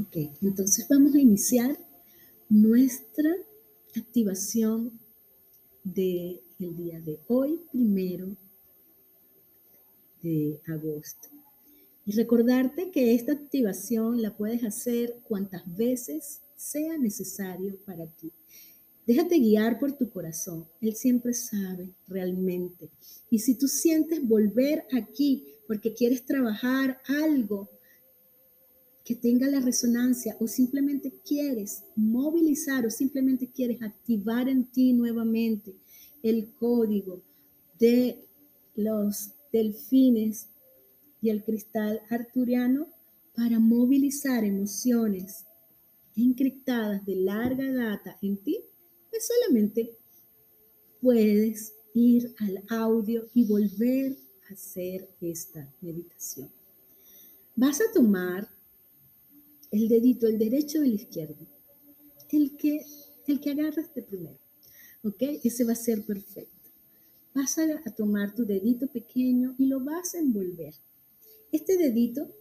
Ok, entonces vamos a iniciar nuestra activación del día de hoy, primero de agosto. Y recordarte que esta activación la puedes hacer cuantas veces sea necesario para ti. Déjate guiar por tu corazón. Él siempre sabe realmente. Y si tú sientes volver aquí porque quieres trabajar algo que tenga la resonancia o simplemente quieres movilizar o simplemente quieres activar en ti nuevamente el código de los delfines y el cristal arturiano para movilizar emociones encriptadas de larga data en ti, pues solamente puedes ir al audio y volver a hacer esta meditación. Vas a tomar el dedito, el derecho o el izquierdo, el que, el que agarras de primero, ¿ok? Ese va a ser perfecto. Vas a, a tomar tu dedito pequeño y lo vas a envolver. Este dedito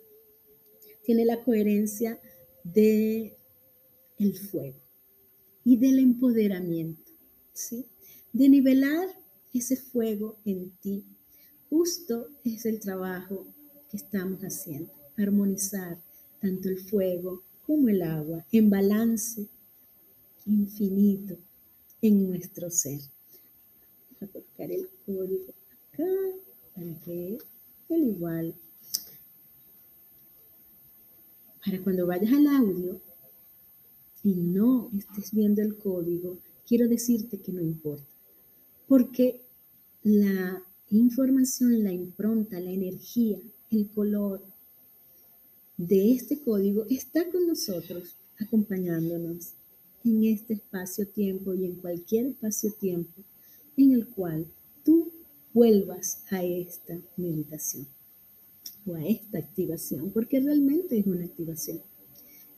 tiene la coherencia de el fuego y del empoderamiento, ¿sí? De nivelar ese fuego en ti. Justo es el trabajo que estamos haciendo, armonizar tanto el fuego como el agua en balance infinito en nuestro ser. Vamos a colocar el código acá para que el igual. Para cuando vayas al audio, y no estés viendo el código, quiero decirte que no importa, porque la información, la impronta, la energía, el color de este código está con nosotros, acompañándonos en este espacio-tiempo y en cualquier espacio-tiempo en el cual tú vuelvas a esta meditación o a esta activación, porque realmente es una activación.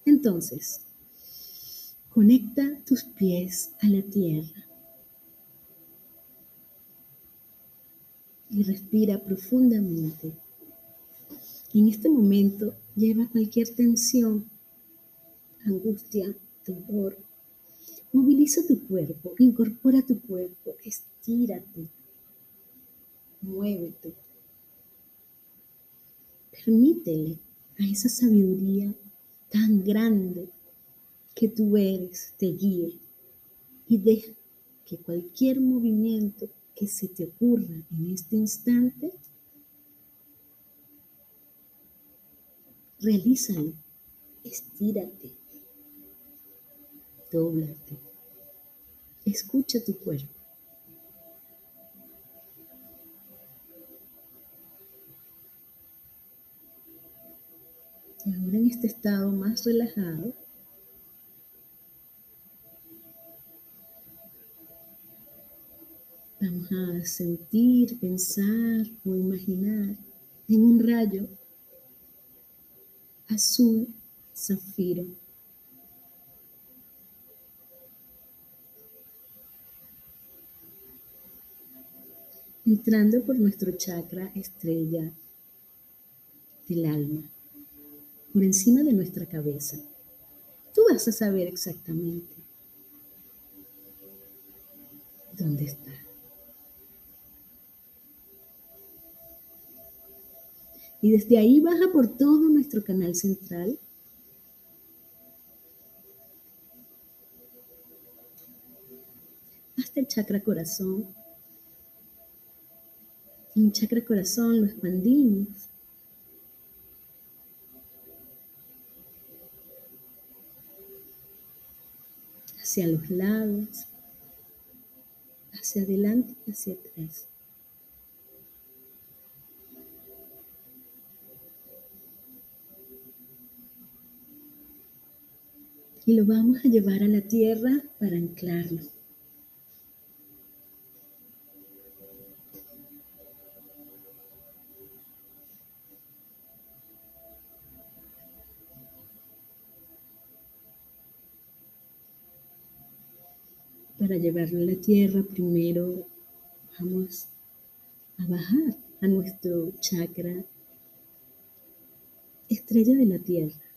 Entonces, Conecta tus pies a la tierra y respira profundamente. En este momento lleva cualquier tensión, angustia, dolor. Moviliza tu cuerpo, incorpora tu cuerpo, estírate, muévete. Permítele a esa sabiduría tan grande que tú eres te guíe y deja que cualquier movimiento que se te ocurra en este instante, realízalo, estírate, dóblate, escucha tu cuerpo. Y ahora en este estado más relajado, Vamos a sentir, pensar o imaginar en un rayo azul zafiro. Entrando por nuestro chakra estrella del alma, por encima de nuestra cabeza. Tú vas a saber exactamente dónde está. Y desde ahí baja por todo nuestro canal central. Hasta el chakra corazón. En chakra corazón lo expandimos. Hacia los lados, hacia adelante y hacia atrás. Y lo vamos a llevar a la tierra para anclarlo. Para llevarlo a la tierra, primero vamos a bajar a nuestro chakra estrella de la tierra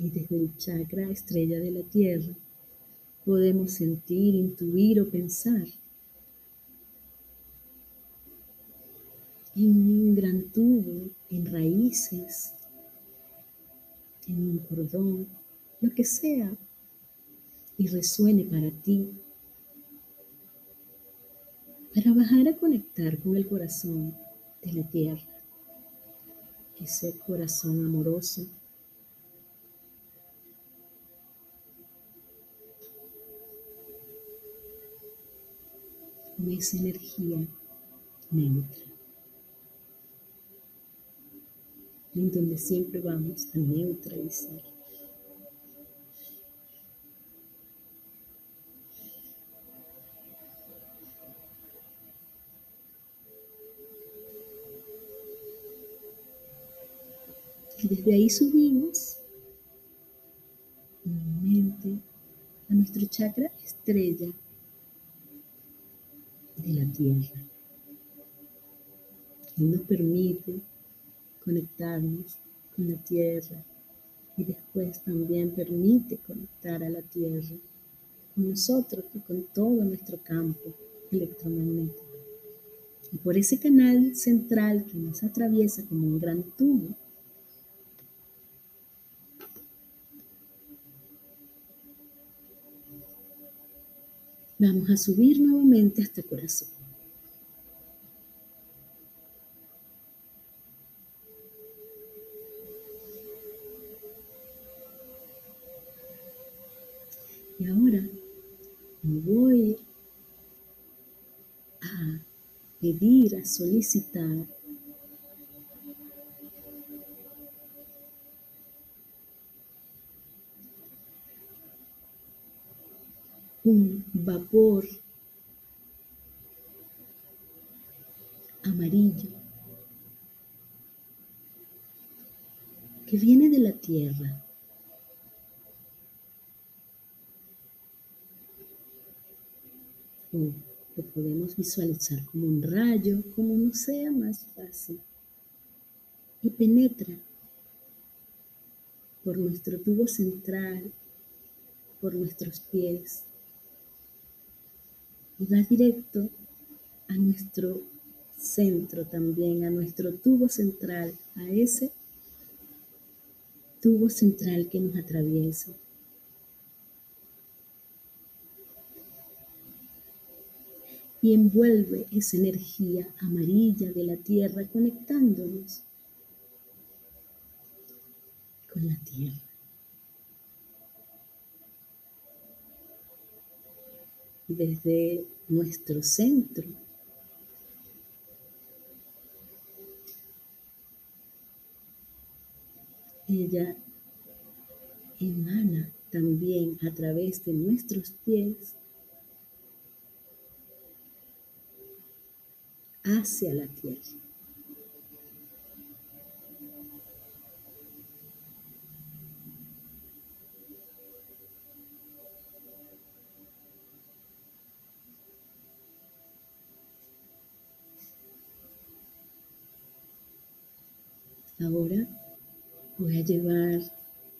Y desde el chakra estrella de la tierra podemos sentir, intuir o pensar en un gran tubo, en raíces, en un cordón, lo que sea, y resuene para ti, para bajar a conectar con el corazón de la tierra, ese corazón amoroso. Esa energía neutra. en donde siempre vamos a neutralizar. Y desde ahí subimos nuevamente a nuestro chakra estrella tierra. que nos permite conectarnos con la tierra y después también permite conectar a la tierra con nosotros y con todo nuestro campo electromagnético. Y por ese canal central que nos atraviesa como un gran tubo, vamos a subir nuevamente hasta el corazón. Y ahora voy a pedir, a solicitar. Un vapor amarillo que viene de la tierra o lo podemos visualizar como un rayo, como no sea más fácil, y penetra por nuestro tubo central, por nuestros pies, y va directo a nuestro centro también, a nuestro tubo central, a ese tubo central que nos atraviesa. Y envuelve esa energía amarilla de la tierra conectándonos con la tierra. Desde nuestro centro ella emana también a través de nuestros pies hacia la tierra. Ahora voy a llevar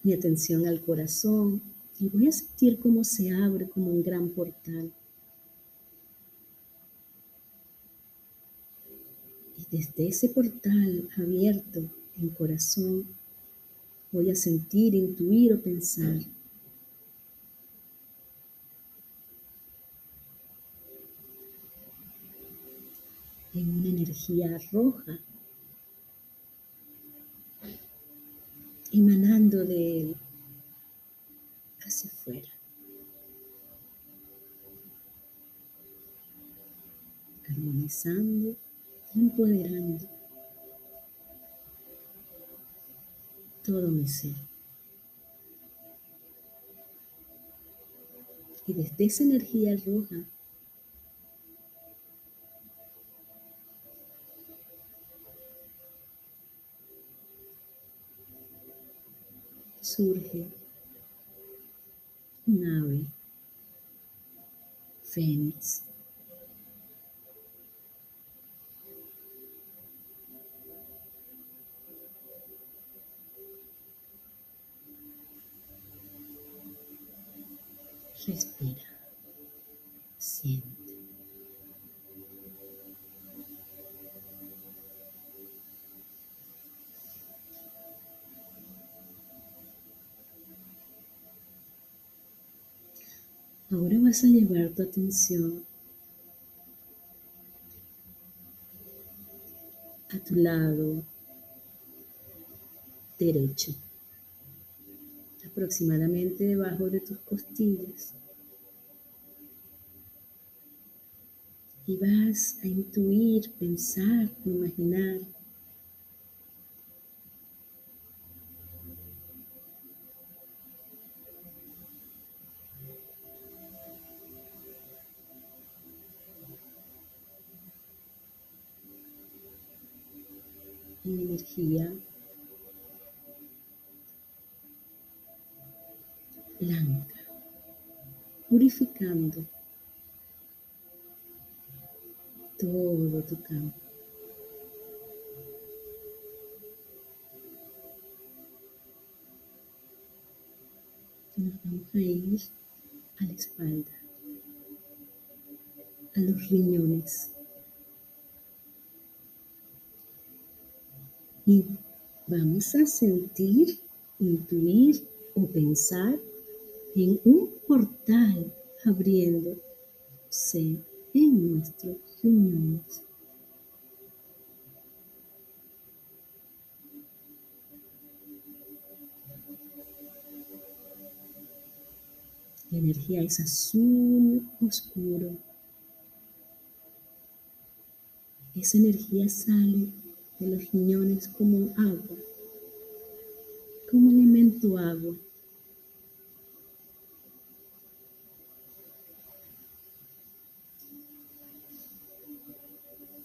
mi atención al corazón y voy a sentir cómo se abre como un gran portal. Desde ese portal abierto en corazón, voy a sentir, intuir o pensar. En una energía roja, emanando de él hacia afuera. armonizando empoderando todo mi ser. Y desde esa energía roja surge un ave fénix Respira. Siente. Ahora vas a llevar tu atención a tu lado derecho, aproximadamente debajo de tus costillas. Y vas a intuir, pensar, imaginar. Energía blanca, purificando todo tu campo. Nos vamos a ir a la espalda, a los riñones. Y vamos a sentir, intuir o pensar en un portal abriéndose en nuestros riñones. La energía es azul oscuro. Esa energía sale de los riñones como agua, como elemento agua.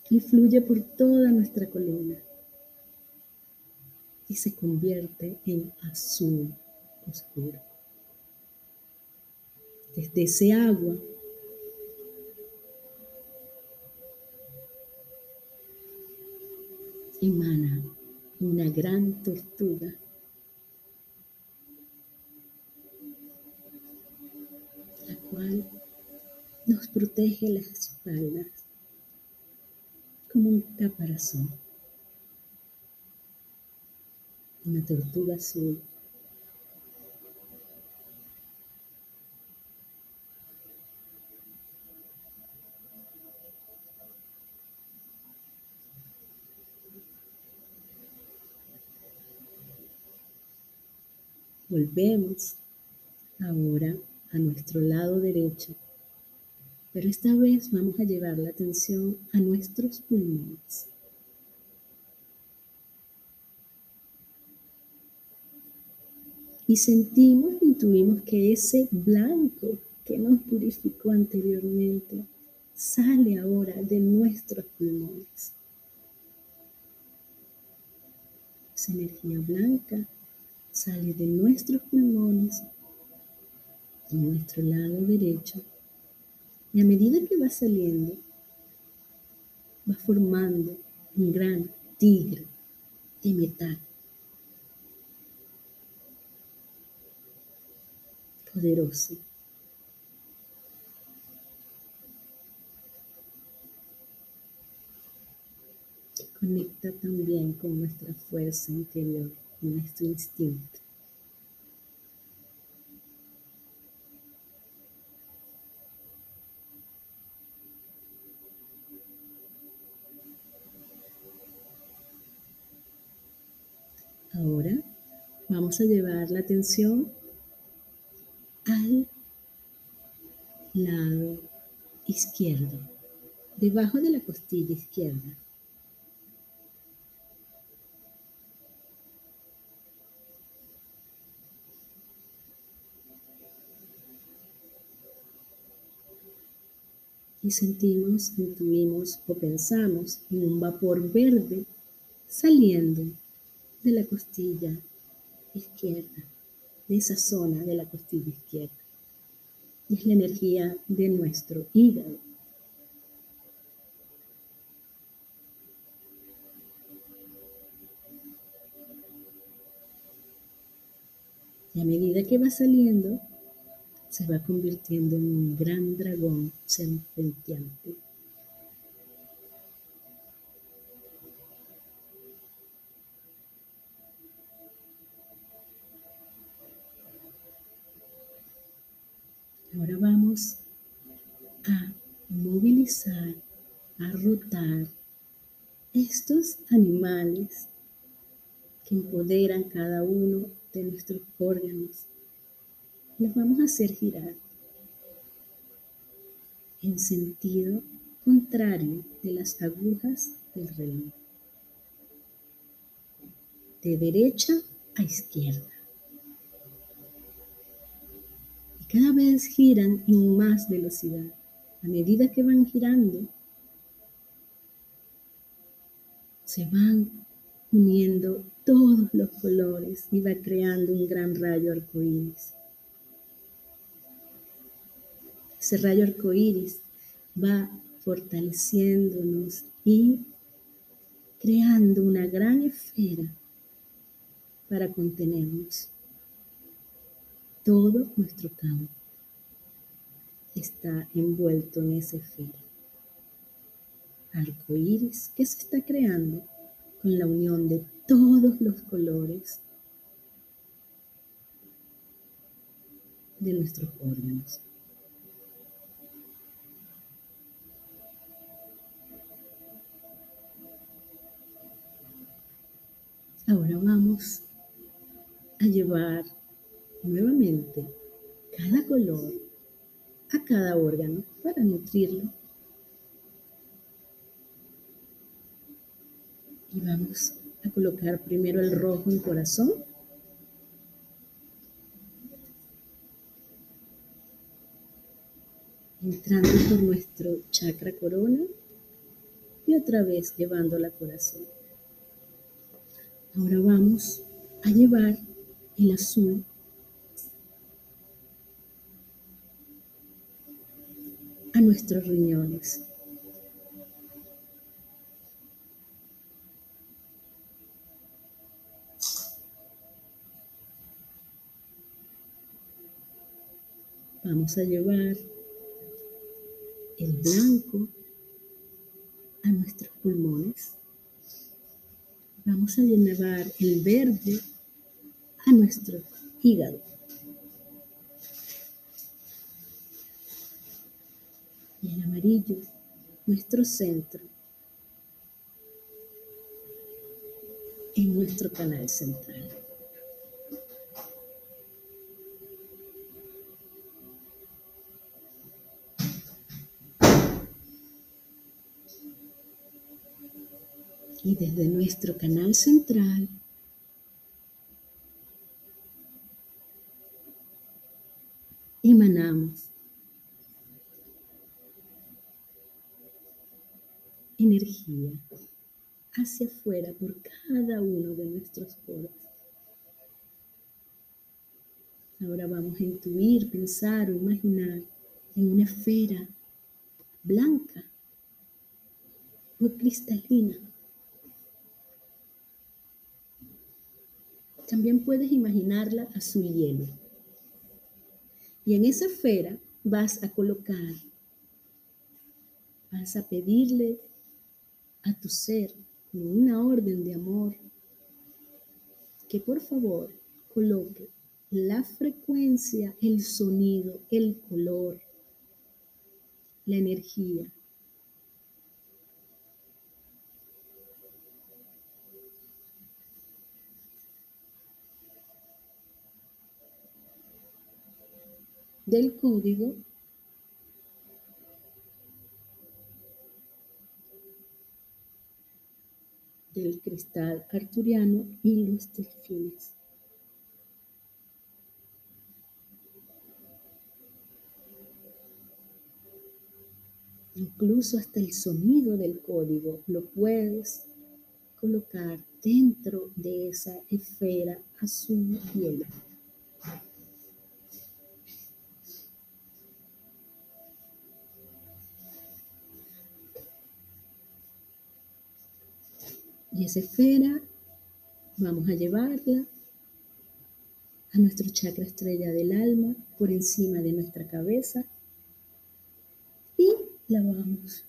Y fluye por toda nuestra columna y se convierte en azul oscuro. Desde ese agua emana una gran tortuga. La cual nos protege las espaldas un caparazón. Una tortuga azul Volvemos ahora a nuestro lado derecho, pero esta vez vamos a llevar la atención a nuestros pulmones. Y sentimos, intuimos que ese blanco que nos purificó anteriormente sale ahora de nuestros pulmones. Esa energía blanca sale de nuestros pulmones, de nuestro lado derecho, y a medida que va saliendo, va formando un gran tigre de metal. Poderoso. conecta también con nuestra fuerza interior nuestro instinto. Ahora vamos a llevar la atención al lado izquierdo, debajo de la costilla izquierda. y sentimos, intuimos o pensamos en un vapor verde saliendo de la costilla izquierda, de esa zona de la costilla izquierda. Es la energía de nuestro hígado. Y a medida que va saliendo, se va convirtiendo en un gran dragón serpenteante. Ahora vamos a movilizar, a rotar estos animales que empoderan cada uno de nuestros órganos. Los vamos a hacer girar en sentido contrario de las agujas del reloj. De derecha a izquierda. Y cada vez giran en más velocidad. A medida que van girando, se van uniendo todos los colores y va creando un gran rayo arcoíris. Ese rayo arcoíris va fortaleciéndonos y creando una gran esfera para contenernos. Todo nuestro campo está envuelto en esa esfera arco iris que se está creando con la unión de todos los colores de nuestros órganos. Ahora vamos a llevar nuevamente cada color a cada órgano para nutrirlo Y vamos a colocar primero el rojo en corazón. Entrando por nuestro chakra corona y otra vez llevando la corazón. Ahora vamos a llevar el azul a nuestros riñones. Vamos a llevar el blanco a nuestros pulmones. Vamos a llevar el verde a nuestro hígado. Y el amarillo, nuestro centro, en nuestro canal central. Y desde nuestro canal central energía hacia afuera por cada uno de nuestros poros. Ahora vamos a intuir, pensar o imaginar en una esfera blanca o cristalina También puedes imaginarla azul hielo. Y en esa esfera vas a colocar, vas a pedirle a tu ser con una orden de amor que por favor coloque la frecuencia, el sonido, el color, la energía. Del código del cristal arturiano y los delfines. Incluso hasta el sonido del código lo puedes colocar dentro de esa esfera azul hielo. Y esa esfera vamos a llevarla a nuestro chakra estrella del alma por encima de nuestra cabeza y la vamos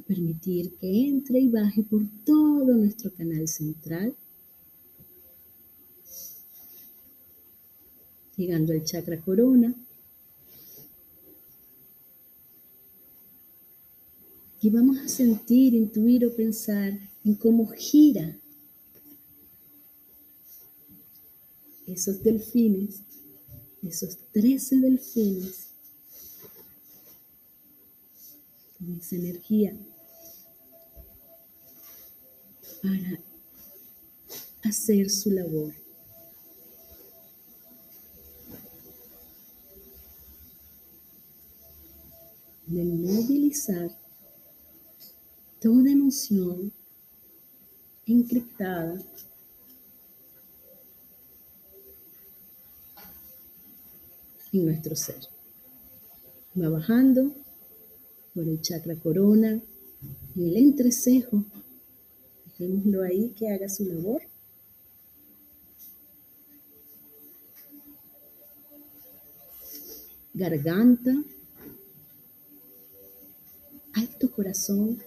a permitir que entre y baje por todo nuestro canal central, llegando al chakra corona. Y vamos a sentir, intuir o pensar en cómo gira esos delfines, esos 13 delfines, con esa energía para hacer su labor. De movilizar toda emoción encriptada en nuestro ser. Va bajando por el chakra corona, en el entrecejo. Dejémoslo ahí que haga su labor. Garganta, alto corazón.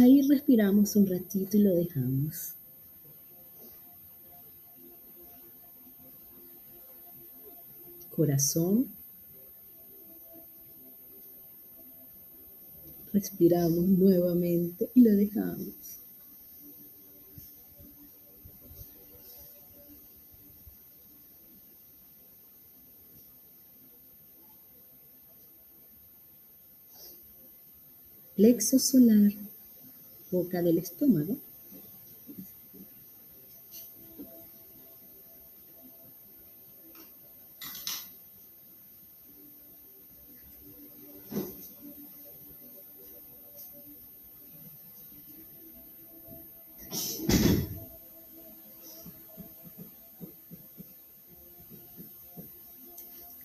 Ahí respiramos un ratito y lo dejamos. Corazón. Respiramos nuevamente y lo dejamos. Plexo solar, boca del estómago.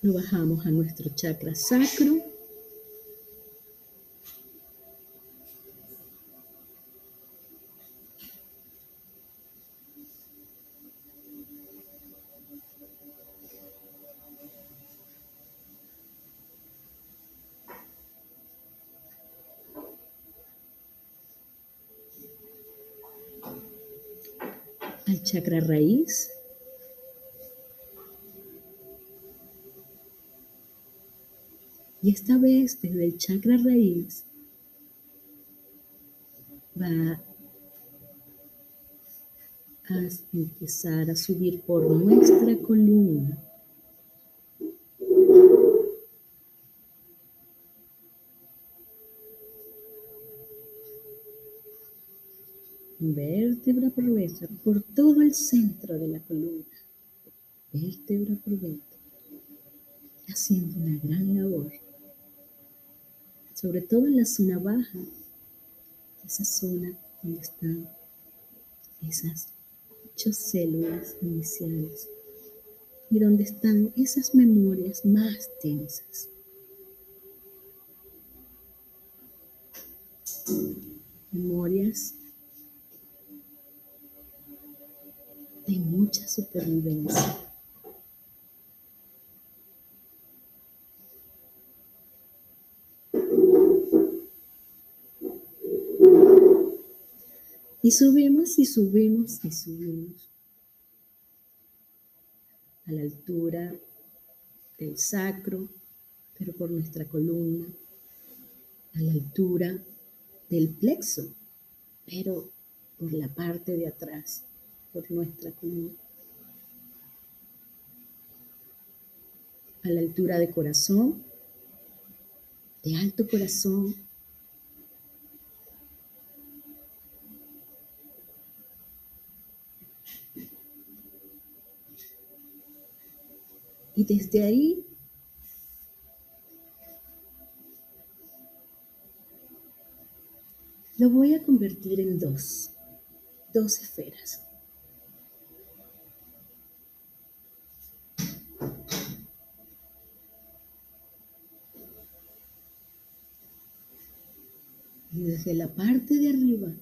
Lo bajamos a nuestro chakra sacro. Chakra raíz. Y esta vez desde el chakra raíz va a empezar a subir por nuestra columna. Por todo el centro de la columna. Vértebra por vértebra. Haciendo una gran labor sobre todo en la zona baja, esa zona donde están esas ocho células iniciales y donde están esas memorias más tensas. Memorias de mucha supervivencia. Y subimos y subimos y subimos a la altura del sacro, pero por nuestra columna, a la altura del plexo, pero por la parte de atrás, por nuestra columna. A la altura de corazón, de alto corazón, Y desde ahí lo voy a convertir en dos, dos esferas. Y desde la parte de arriba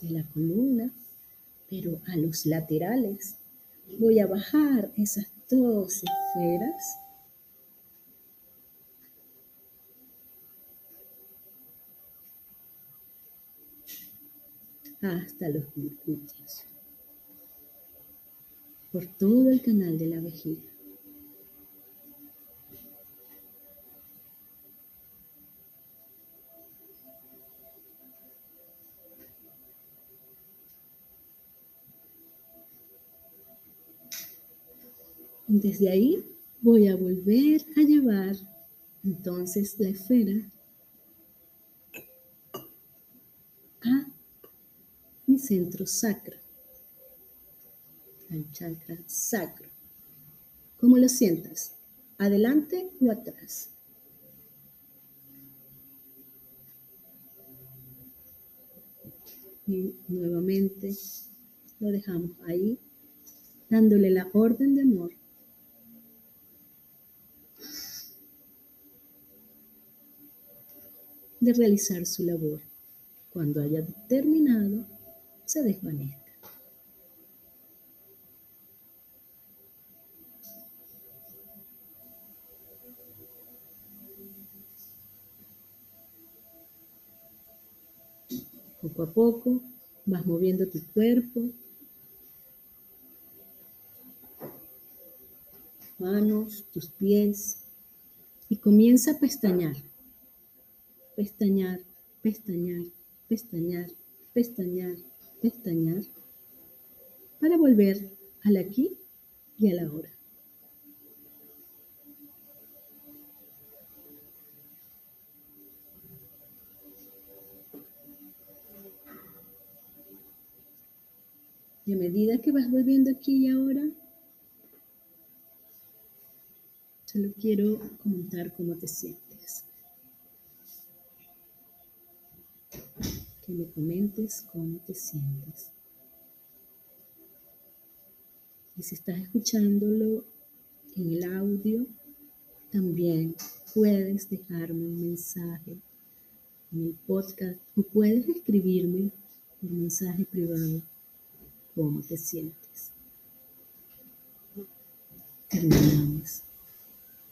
de la columna, pero a los laterales. Voy a bajar esas dos esferas. hasta los glúteos, por todo el canal de la vejiga. Desde ahí voy a volver a llevar entonces la esfera a mi centro sacro, al chakra sacro. ¿Cómo lo sientas? ¿Adelante o atrás? Y nuevamente lo dejamos ahí, dándole la orden de amor de realizar su labor. Cuando haya terminado, se desvanezca. Poco a poco vas moviendo tu cuerpo, manos, tus pies. Y comienza a pestañear. Pestañear, pestañear, pestañear, pestañear, pestañear, para volver al aquí y a la hora. A medida que vas volviendo aquí y ahora, solo quiero comentar cómo te sientes. me comentes cómo te sientes. Y si estás escuchándolo en el audio, también puedes dejarme un mensaje en el podcast o puedes escribirme un mensaje privado cómo te sientes. Terminamos.